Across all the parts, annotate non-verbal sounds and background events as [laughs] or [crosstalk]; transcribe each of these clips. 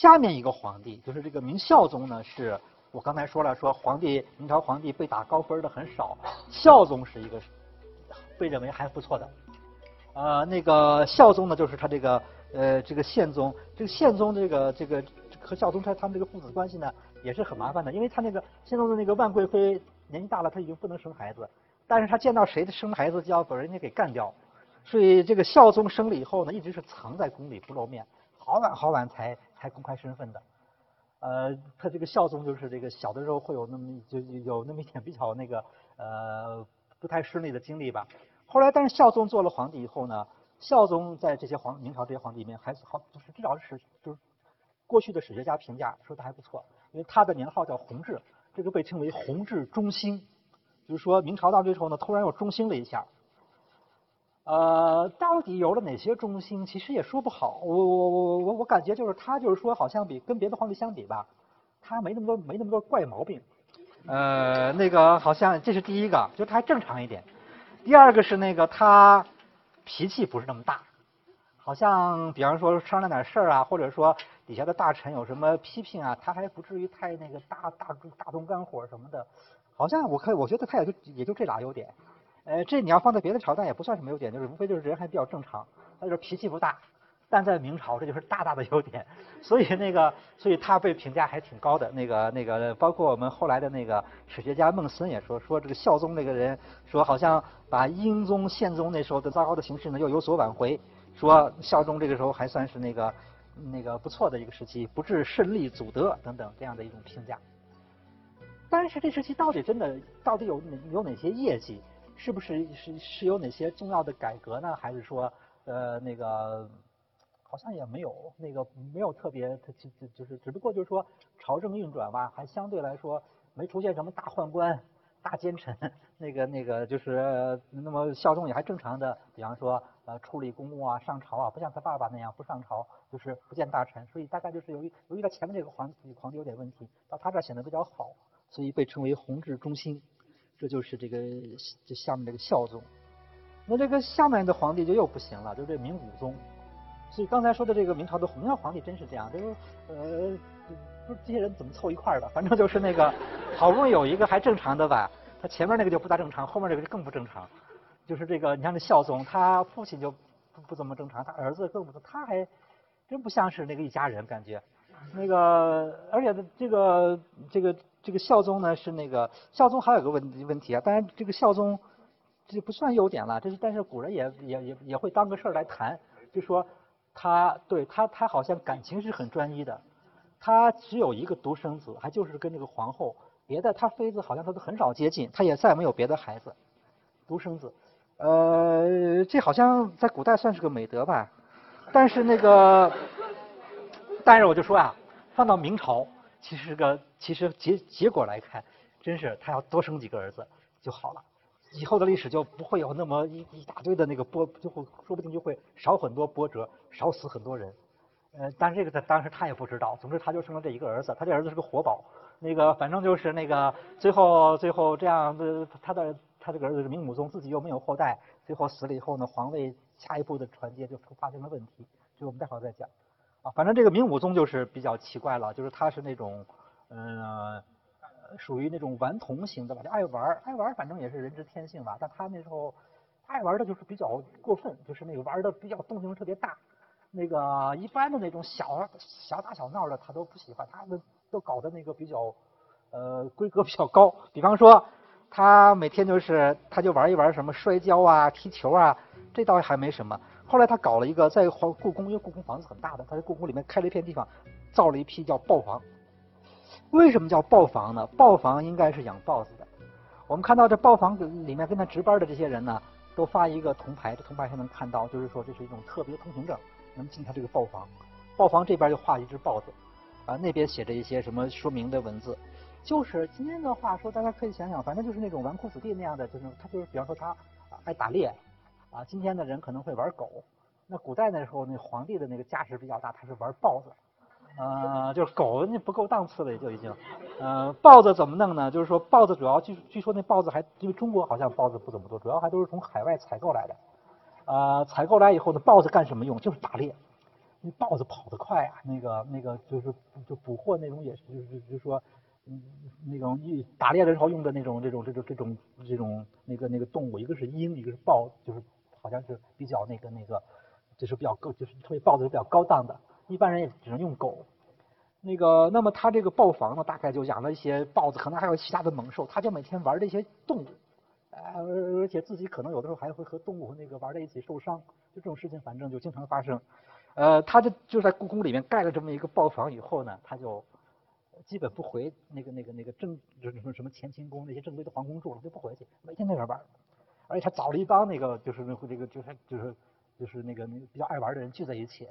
下面一个皇帝就是这个明孝宗呢，是我刚才说了，说皇帝明朝皇帝被打高分的很少，孝宗是一个被认为还不错的。呃，那个孝宗呢，就是他这个呃这个宪宗，这个宪宗这个这个和孝宗他他们这个父子关系呢也是很麻烦的，因为他那个宪宗的那个万贵妃年纪大了，他已经不能生孩子，但是他见到谁的生孩子就要把人家给干掉，所以这个孝宗生了以后呢，一直是藏在宫里不露面，好晚好晚才。才公开身份的，呃，他这个孝宗就是这个小的时候会有那么就有那么一点比较那个呃不太顺利的经历吧。后来，但是孝宗做了皇帝以后呢，孝宗在这些皇明朝这些皇帝里面还好，就是至少是就是过去的史学家评价说他还不错，因为他的年号叫弘治，这个被称为弘治中兴，就是说明朝到这时候呢，突然又中兴了一下。呃，到底有了哪些中心，其实也说不好。我我我我我感觉就是他就是说，好像比跟别的皇帝相比吧，他没那么多没那么多怪毛病。呃，那个好像这是第一个，就他还正常一点。第二个是那个他脾气不是那么大，好像比方说商量点事儿啊，或者说底下的大臣有什么批评啊，他还不至于太那个大大大动肝火什么的。好像我可，我觉得他也就也就这俩优点。呃，这你要放在别的朝代也不算什么优点，就是无非就是人还比较正常，他就是脾气不大。但在明朝，这就是大大的优点。所以那个，所以他被评价还挺高的。那个那个，包括我们后来的那个史学家孟森也说，说这个孝宗那个人，说好像把英宗、宪宗那时候的糟糕的形势呢又有所挽回，说孝宗这个时候还算是那个那个不错的一个时期，不致胜利祖德等等这样的一种评价。但是这时期到底真的到底有有哪些业绩？是不是是是有哪些重要的改革呢？还是说呃那个好像也没有那个没有特别，就就就是只不过就是说朝政运转吧，还相对来说没出现什么大宦官、大奸臣，那个那个就是那么效忠也还正常的，比方说呃处理公务啊、上朝啊，不像他爸爸那样不上朝，就是不见大臣，所以大概就是由于由于他前面这个皇皇帝有点问题，到他这显得比较好，所以被称为弘治中兴。这就是这个这下面这个孝宗，那这个下面的皇帝就又不行了，就是这明武宗。所以刚才说的这个明朝的明朝皇帝真是这样，就是呃，不是这些人怎么凑一块儿的？反正就是那个好不容易有一个还正常的吧，他前面那个就不大正常，后面这个就更不正常。就是这个，你像这孝宗，他父亲就不不怎么正常，他儿子更不，他还真不像是那个一家人感觉。那个，而且这个这个。这个孝宗呢是那个孝宗还有个问问题啊，当然这个孝宗这不算优点了，这是但是古人也也也也会当个事儿来谈，就说他对他他好像感情是很专一的，他只有一个独生子，还就是跟这个皇后，别的他妃子好像他都很少接近，他也再没有别的孩子，独生子，呃，这好像在古代算是个美德吧，但是那个，但是我就说啊，放到明朝。其实个其实结结果来看，真是他要多生几个儿子就好了，以后的历史就不会有那么一一大堆的那个波，就会说不定就会少很多波折，少死很多人。呃，但是这个在当时他也不知道。总之他就生了这一个儿子，他这儿子是个活宝。那个反正就是那个最后最后这样的，他的他这个儿子是明武宗，自己又没有后代，最后死了以后呢，皇位下一步的传接就发生了问题。这个我们待会儿再讲。反正这个明武宗就是比较奇怪了，就是他是那种，嗯，属于那种顽童型的吧，就爱玩爱玩反正也是人之天性吧。但他那时候爱玩的就是比较过分，就是那个玩的比较动静特别大，那个一般的那种小小打小闹的他都不喜欢，他们都搞的那个比较呃规格比较高。比方说他每天就是他就玩一玩什么摔跤啊、踢球啊，这倒还没什么。后来他搞了一个在皇故宫，因为故宫房子很大的，他在故宫里面开了一片地方，造了一批叫豹房。为什么叫豹房呢？豹房应该是养豹子的。我们看到这豹房里面跟他值班的这些人呢，都发一个铜牌，这铜牌上能看到，就是说这是一种特别通行证，能进他这个豹房。豹房这边就画一只豹子，啊，那边写着一些什么说明的文字。就是今天的话说，大家可以想想，反正就是那种纨绔子弟那样的，就是他就是比方说他爱打猎。啊，今天的人可能会玩狗，那古代那时候那皇帝的那个架势比较大，他是玩豹子，呃，就是狗那不够档次了，也就已经，呃，豹子怎么弄呢？就是说豹子主要据据说那豹子还因为中国好像豹子不怎么多，主要还都是从海外采购来的，呃，采购来以后呢，豹子干什么用？就是打猎，那豹子跑得快啊，那个那个就是就捕获那种也是就是就是说，嗯，那种一打猎的时候用的那种这种这种这种这种那个那个动物，一个是鹰，一个是豹，就是好像是比较那个那个，就是比较高，就是特别豹子是比较高档的，一般人也只能用狗。那个，那么他这个豹房呢，大概就养了一些豹子，可能还有其他的猛兽，他就每天玩这些动物，呃，而且自己可能有的时候还会和动物那个玩在一起受伤，就这种事情反正就经常发生。呃，他就就在故宫里面盖了这么一个豹房以后呢，他就基本不回那个那个那个正就是说什么乾清宫那些正规的皇宫住了，就不回去，每天在那玩，而且他找了一帮那个就是那这个就是就是就是那个那个比较爱玩的人聚在一起。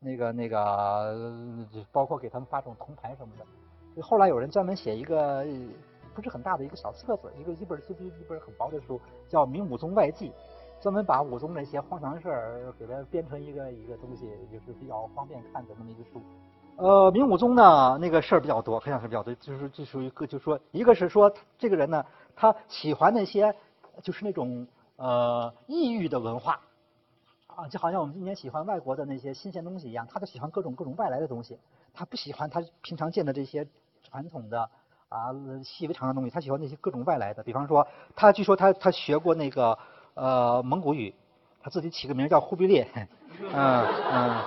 那个那个，包括给他们发这种铜牌什么的。后来有人专门写一个不是很大的一个小册子，一个一本一本一本很薄的书，叫《明武宗外记》，专门把武宗那些荒唐事儿给它编成一个一个东西，就是比较方便看的那么一个书。呃，明武宗呢，那个事儿比较多，可以讲是比较多，就是就属于个，就说一个是说这个人呢，他喜欢那些就是那种呃异域的文化。啊，就好像我们今年喜欢外国的那些新鲜东西一样，他就喜欢各种各种外来的东西，他不喜欢他平常见的这些传统的啊细微长的东西，他喜欢那些各种外来的。比方说，他据说他他学过那个呃蒙古语，他自己起个名叫忽必烈，嗯 [laughs] 嗯，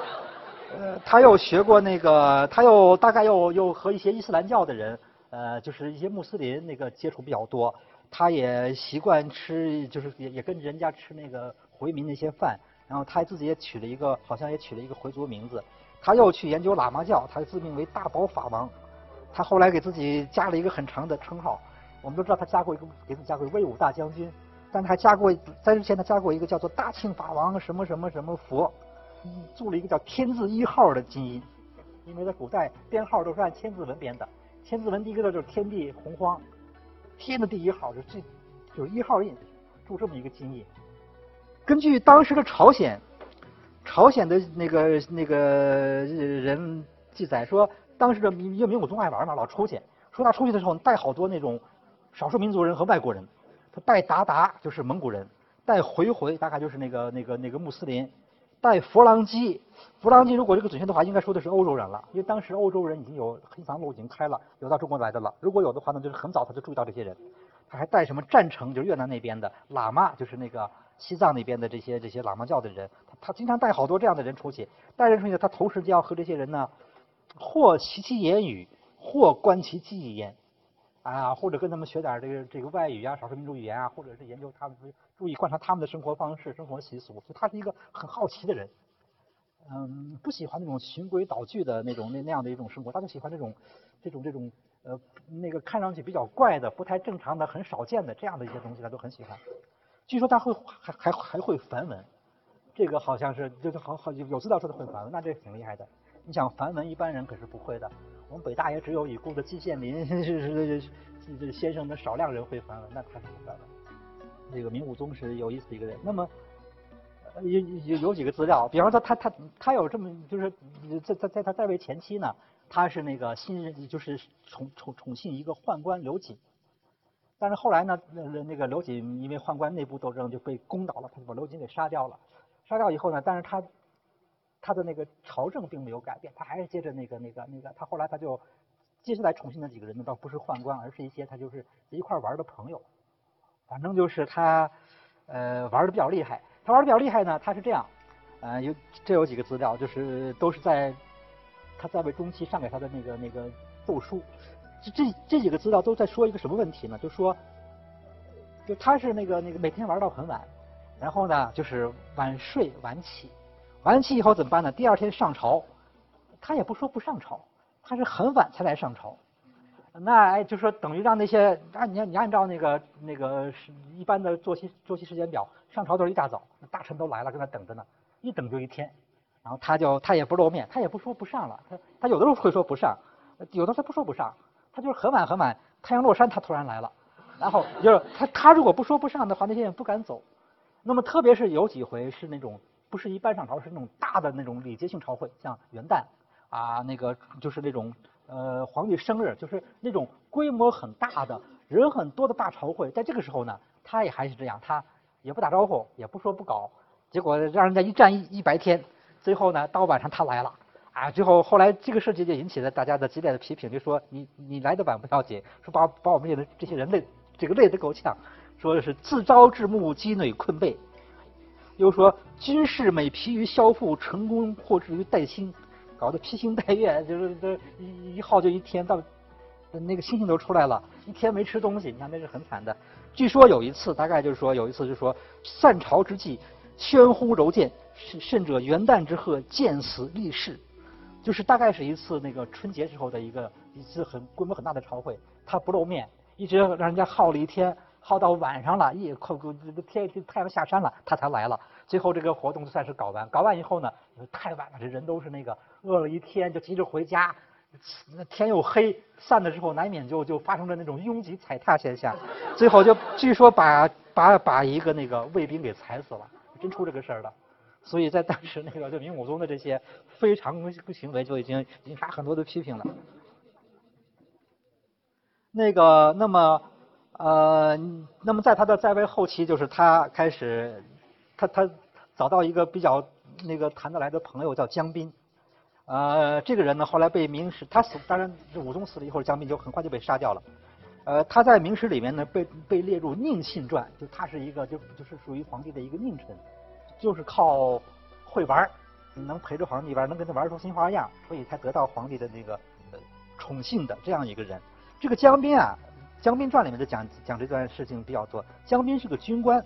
呃他又学过那个，他又大概又又和一些伊斯兰教的人，呃就是一些穆斯林那个接触比较多，他也习惯吃，就是也也跟人家吃那个回民那些饭。然后他自己也取了一个，好像也取了一个回族名字。他又去研究喇嘛教，他自命为大宝法王。他后来给自己加了一个很长的称号。我们都知道他加过一个，给自己加过威武大将军。但他还加过，在之前他加过一个叫做大庆法王什么什么什么佛，做了一个叫天字一号的金印。因为在古代编号都是按千字文编的，千字文第一个字就是天地洪荒，天的第一号就这，就是一号印，铸这么一个金印。根据当时的朝鲜，朝鲜的那个那个人记载说，当时的因为明武宗爱玩嘛，老出去，说他出去的时候带好多那种少数民族人和外国人，他带达达就是蒙古人，带回回大概就是那个那个那个穆斯林，带佛朗机，佛朗机如果这个准确的话，应该说的是欧洲人了，因为当时欧洲人已经有黑藏路已经开了，有到中国来的了，如果有的话呢，就是很早他就注意到这些人，他还带什么战城，就是越南那边的喇嘛，就是那个。西藏那边的这些这些喇嘛教的人，他他经常带好多这样的人出去，带人出去，他同时就要和这些人呢，或习其言语，或观其技言，啊，或者跟他们学点这个这个外语啊，少数民族语言啊，或者是研究他们，注意观察他们的生活方式、生活习俗。就他是一个很好奇的人，嗯，不喜欢那种循规蹈矩的那种那那样的一种生活，他就喜欢这种这种这种呃那个看上去比较怪的、不太正常的、很少见的这样的一些东西，他都很喜欢。据说他会还还还会梵文，这个好像是就是好好有资料说他会梵文，那这挺厉害的。你想梵文一般人可是不会的，我们北大也只有已故的季羡林 [laughs] 是是先生的少量人会梵文，那他是不会的。这个明武宗是有意思一个人。那么有有有几个资料，比方说他他他有这么就是在在在他在位前期呢，他是那个新任就是宠宠宠信一个宦官刘瑾。但是后来呢，那那个刘瑾因为宦官内部斗争就被攻倒了，他就把刘瑾给杀掉了。杀掉以后呢，但是他他的那个朝政并没有改变，他还是接着那个那个那个。他后来他就接下来宠幸的几个人呢，倒不是宦官，而是一些他就是一块玩的朋友。反正就是他呃玩的比较厉害。他玩的比较厉害呢，他是这样，呃有这有几个资料，就是都是在他在位中期上给他的那个那个奏书。这这这几个资料都在说一个什么问题呢？就说，就他是那个那个每天玩到很晚，然后呢就是晚睡晚起，完期以后怎么办呢？第二天上朝，他也不说不上朝，他是很晚才来上朝。那哎，就说等于让那些按你你按照那个那个一般的作息作息时间表，上朝都是一大早，大臣都来了，跟他等着呢，一等就一天，然后他就他也不露面，他也不说不上了，他他有的时候会说不上，有的他不说不上。他就是很晚很晚，太阳落山，他突然来了，然后就是他他如果不说不上的话，那些人不敢走。那么特别是有几回是那种不是一般上朝，是那种大的那种礼节性朝会，像元旦啊，那个就是那种呃皇帝生日，就是那种规模很大的人很多的大朝会，在这个时候呢，他也还是这样，他也不打招呼，也不说不搞，结果让人家一站一一白天。最后呢，到晚上他来了，啊，最后后来这个事情就引起了大家的激烈的批评，就说你你来的晚不要紧，说把把我们这些这些人累这个累得够呛，说是自招致木积馁困背，又说军事每疲于消腹，成功或至于待兴，搞得披星戴月，就是这一一耗就一天到。那个星星都出来了，一天没吃东西，你看那是很惨的。据说有一次，大概就是说有一次，就是说散朝之际，喧呼柔剑，甚甚者元旦之贺，见死立誓，就是大概是一次那个春节时候的一个一次很规模很大的朝会，他不露面，一直让人家耗了一天，耗到晚上了，一快这个天太阳下山了，他才来了。最后这个活动算是搞完，搞完以后呢，太晚了，这人都是那个饿了一天，就急着回家。那天又黑，散的时候难免就就发生了那种拥挤踩踏现象，最后就据说把把把一个那个卫兵给踩死了，真出这个事儿了。所以在当时那个就明武宗的这些非常行为就已经引发很多的批评了。那个那么呃那么在他的在位后期，就是他开始他他找到一个比较那个谈得来的朋友叫江彬。呃，这个人呢，后来被明史他死，当然武宗死了以后，江彬就很快就被杀掉了。呃，他在明史里面呢，被被列入宁信传，就他是一个就就是属于皇帝的一个佞臣，就是靠会玩能陪着皇帝玩，能跟他玩出新花样，所以才得到皇帝的那个宠幸的这样一个人。这个江彬啊，《江彬传》里面就讲讲这段事情比较多。江彬是个军官，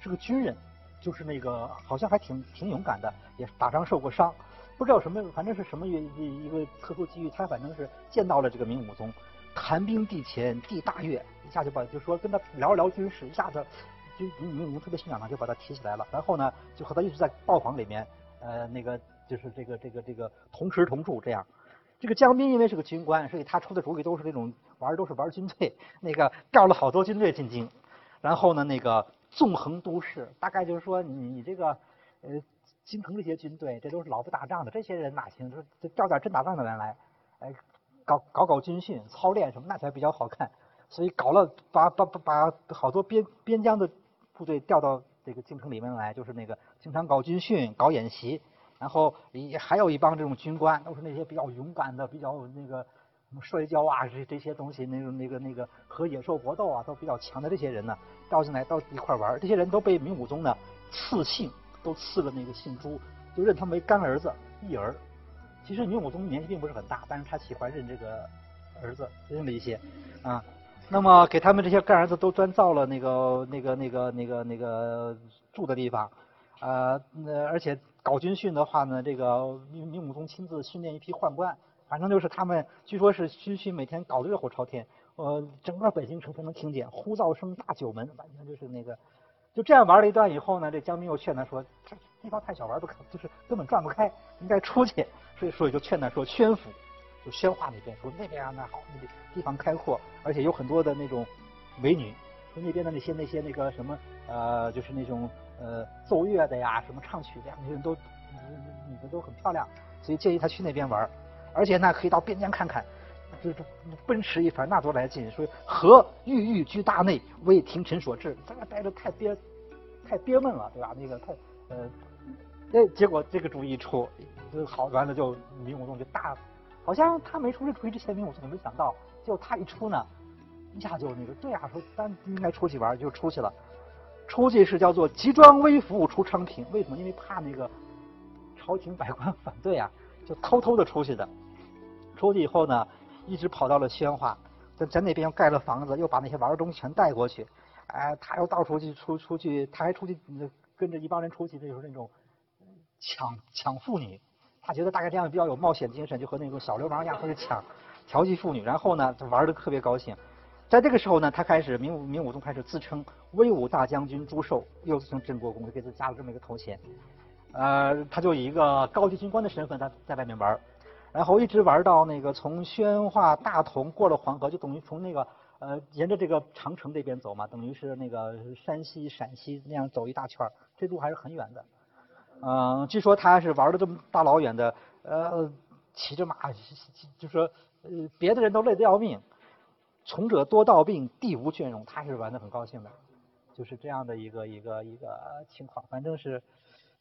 是个军人，就是那个好像还挺挺勇敢的，也打仗受过伤。不知道什么，反正是什么原一一个特殊机遇，他反正是见到了这个明武宗，谈兵地前，地大悦，一下就把就说跟他聊一聊军事，一下子就明武宗特别欣赏他，就把他提起来了。然后呢，就和他一直在报房里面，呃，那个就是这个这个这个同吃同住这样。这个江彬因为是个军官，所以他出的主意都是那种玩都是玩军队，那个调了好多军队进京，然后呢，那个纵横都市，大概就是说你你这个呃。京城这些军队，这都是老不打仗的，这些人哪行？说调点真打仗的人来，哎，搞搞搞军训、操练什么，那才比较好看。所以搞了，把把把把好多边边疆的部队调到这个京城里面来，就是那个经常搞军训、搞演习。然后也还有一帮这种军官，都是那些比较勇敢的、比较那个什么摔跤啊这这些东西，那种那个那个和野兽搏斗啊都比较强的这些人呢，招进来到一块玩。这些人都被明武宗呢赐姓。都赐了那个姓朱，就认他为干儿子、义儿。其实明武宗年纪并不是很大，但是他喜欢认这个儿子，认了一些啊。那么给他们这些干儿子都专造了那个、那个、那个、那个、那个住的地方，呃，那而且搞军训的话呢，这个明明武宗亲自训练一批宦官，反正就是他们据说是军训每天搞得热火朝天，呃，整个北京城都能听见呼噪声大九门，完全就是那个。就这样玩了一段以后呢，这江彬又劝他说：“这地方太小，玩不开，就是根本转不开，应该出去。”所以，所以就劝他说：“宣府，就宣化那边，说那边啊那好，那个地方开阔，而且有很多的那种美女，说那边的那些那些那个什么呃，就是那种呃奏乐的呀，什么唱曲的，那些人都女的都很漂亮，所以建议他去那边玩，而且呢可以到边疆看看。”就是奔驰一番，那多来劲！说何郁郁居大内，为廷臣所制，在那待着太憋，太憋闷了，对吧？那个太呃，那，结果这个主意一出，好完了，就明武宗就大，好像他没出这主意之前，明武宗没想到，就他一出呢，一下就那个对啊，说咱应该出去玩，就出去了。出去是叫做集装微服出昌平，为什么？因为怕那个朝廷百官反对啊，就偷偷的出去的。出去以后呢？一直跑到了宣化，在在那边又盖了房子，又把那些玩的东西全带过去。哎，他又到处去出出去，他还出去跟着一帮人出去，就是那种抢抢妇女。他觉得大概这样比较有冒险精神，就和那种小流氓一样，出去抢调戏妇女。然后呢，玩的特别高兴。在这个时候呢，他开始明武明武宗开始自称威武大将军朱寿，又自称镇国公，就给自己加了这么一个头衔。呃，他就以一个高级军官的身份，他在外面玩。然后一直玩到那个从宣化大同过了黄河，就等于从那个呃沿着这个长城这边走嘛，等于是那个山西、陕西那样走一大圈儿，这路还是很远的。嗯，据说他是玩了这么大老远的，呃，骑着马，就说呃别的人都累得要命，从者多道病，地无倦容，他是玩的很高兴的，就是这样的一个一个一个情况，反正是。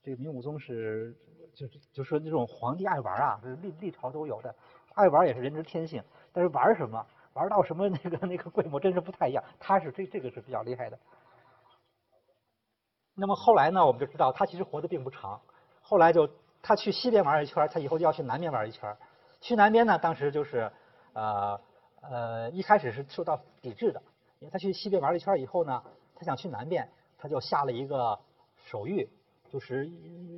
这个明武宗是就是就说那种皇帝爱玩啊，是历历朝都有的，爱玩也是人之天性。但是玩什么，玩到什么那个那个规模，真是不太一样。他是这这个是比较厉害的。那么后来呢，我们就知道他其实活得并不长。后来就他去西边玩一圈，他以后就要去南边玩一圈。去南边呢，当时就是呃呃一开始是受到抵制的，因为他去西边玩了一圈以后呢，他想去南边，他就下了一个手谕，就是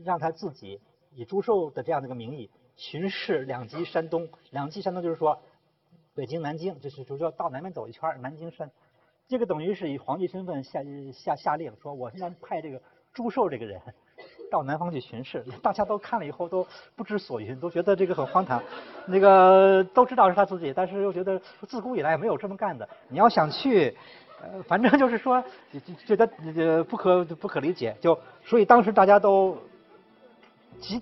让他自己以祝寿的这样的一个名义巡视两极山东。两极山东就是说北京、南京，就是就是要到南边走一圈，南京山。这个等于是以皇帝身份下下下令说，我现在派这个祝寿这个人到南方去巡视，大家都看了以后都不知所云，都觉得这个很荒唐。那个都知道是他自己，但是又觉得自古以来没有这么干的。你要想去，呃，反正就是说觉得呃不可不可理解，就所以当时大家都集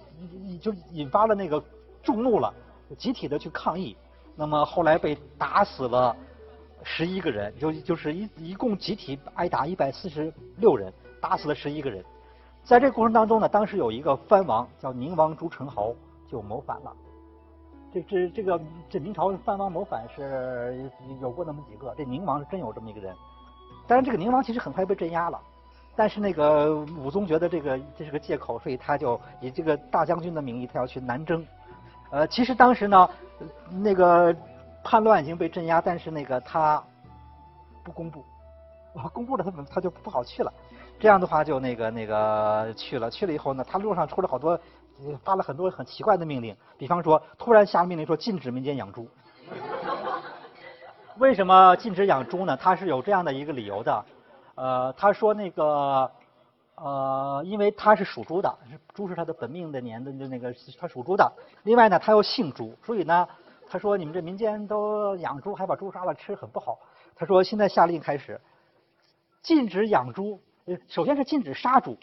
就引发了那个众怒了，集体的去抗议。那么后来被打死了。十一个人，就就是一一共集体挨打一百四十六人，打死了十一个人。在这过程当中呢，当时有一个藩王叫宁王朱宸濠就谋反了。这这这个这明朝藩王谋反是有过那么几个，这宁王是真有这么一个人。但是这个宁王其实很快被镇压了，但是那个武宗觉得这个这是个借口，所以他就以这个大将军的名义，他要去南征。呃，其实当时呢，那个。叛乱已经被镇压，但是那个他不公布，公布了他他就不好去了。这样的话就那个那个去了，去了以后呢，他路上出了好多，发了很多很奇怪的命令。比方说，突然下命令说禁止民间养猪。[laughs] 为什么禁止养猪呢？他是有这样的一个理由的。呃，他说那个呃，因为他是属猪的，猪是他的本命的年的那个他属猪的。另外呢，他又姓朱，所以呢。他说：“你们这民间都养猪，还把猪杀了吃，很不好。”他说：“现在下令开始，禁止养猪。首先是禁止杀猪，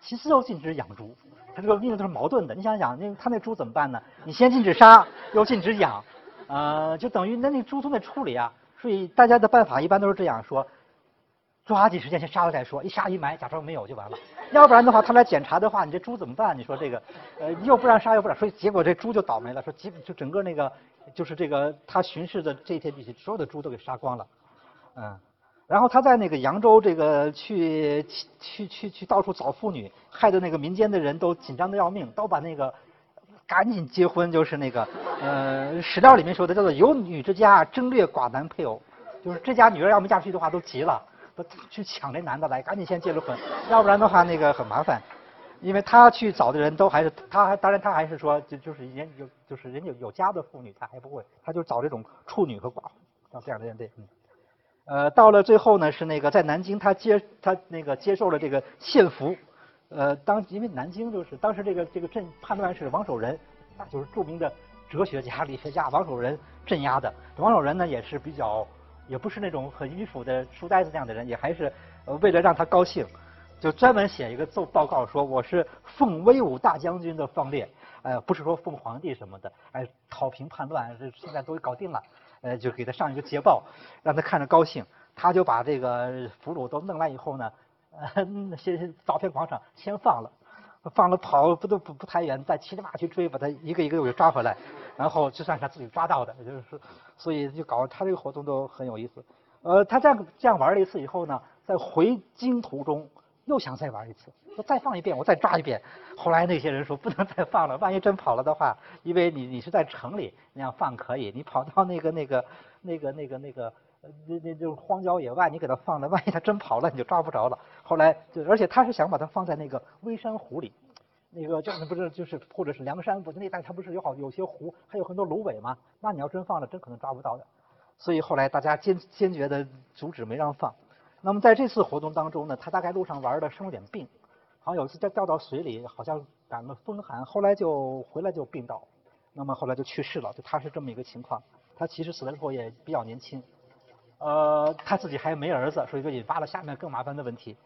其次又禁止养猪。他这个命令都是矛盾的。你想想，那他那猪怎么办呢？你先禁止杀，又禁止养，呃，就等于那那猪都得处理啊。所以大家的办法一般都是这样说：抓紧时间先杀了再说，一杀一埋，假装没有就完了。要不然的话，他来检查的话，你这猪怎么办？你说这个，呃，又不让杀，又不让，所以结果这猪就倒霉了。说基本就整个那个。”就是这个，他巡视的这一片地区，所有的猪都给杀光了，嗯，然后他在那个扬州这个去去去去到处找妇女，害得那个民间的人都紧张的要命，都把那个赶紧结婚，就是那个呃史料里面说的叫做有女之家争掠寡男配偶，就是这家女儿要没嫁出去的话都急了，都去抢这男的来，赶紧先结了婚，要不然的话那个很麻烦。因为他去找的人都还是他，还当然他还是说就就是人有就是人有有家的妇女他还不会，他就找这种处女和寡妇，像这样的人对，嗯，呃，到了最后呢是那个在南京他接他那个接受了这个献俘，呃，当因为南京就是当时这个这个镇叛乱是王守仁，那就是著名的哲学家理学家王守仁镇压的，王守仁呢也是比较也不是那种很迂腐的书呆子那样的人，也还是呃为了让他高兴。就专门写一个奏报告说我是奉威武大将军的方略，呃，不是说奉皇帝什么的，哎，讨平叛乱，这现在都搞定了，呃，就给他上一个捷报，让他看着高兴，他就把这个俘虏都弄来以后呢，呃，先造片广场先放了，放了跑不都不不太远，再骑着马去追，把他一个一个给抓回来，然后就算是他自己抓到的，就是，所以就搞他这个活动都很有意思，呃，他这样这样玩了一次以后呢，在回京途中。又想再玩一次，说再放一遍，我再抓一遍。后来那些人说不能再放了，万一真跑了的话，因为你你是在城里那样放可以，你跑到那个那个那个那个那个那那就荒郊野外，你给他放了，万一他真跑了，你就抓不着了。后来就而且他是想把它放在那个微山湖里，那个叫不是就是或者是梁山不是那带它不是有好有些湖，还有很多芦苇吗？那你要真放了，真可能抓不到的。所以后来大家坚坚决的阻止，没让放。那么在这次活动当中呢，他大概路上玩的生了点病，好像有一次掉掉到水里，好像感了风寒，后来就回来就病倒，那么后来就去世了。就他是这么一个情况，他其实死的时候也比较年轻，呃，他自己还没儿子，所以就引发了下面更麻烦的问题。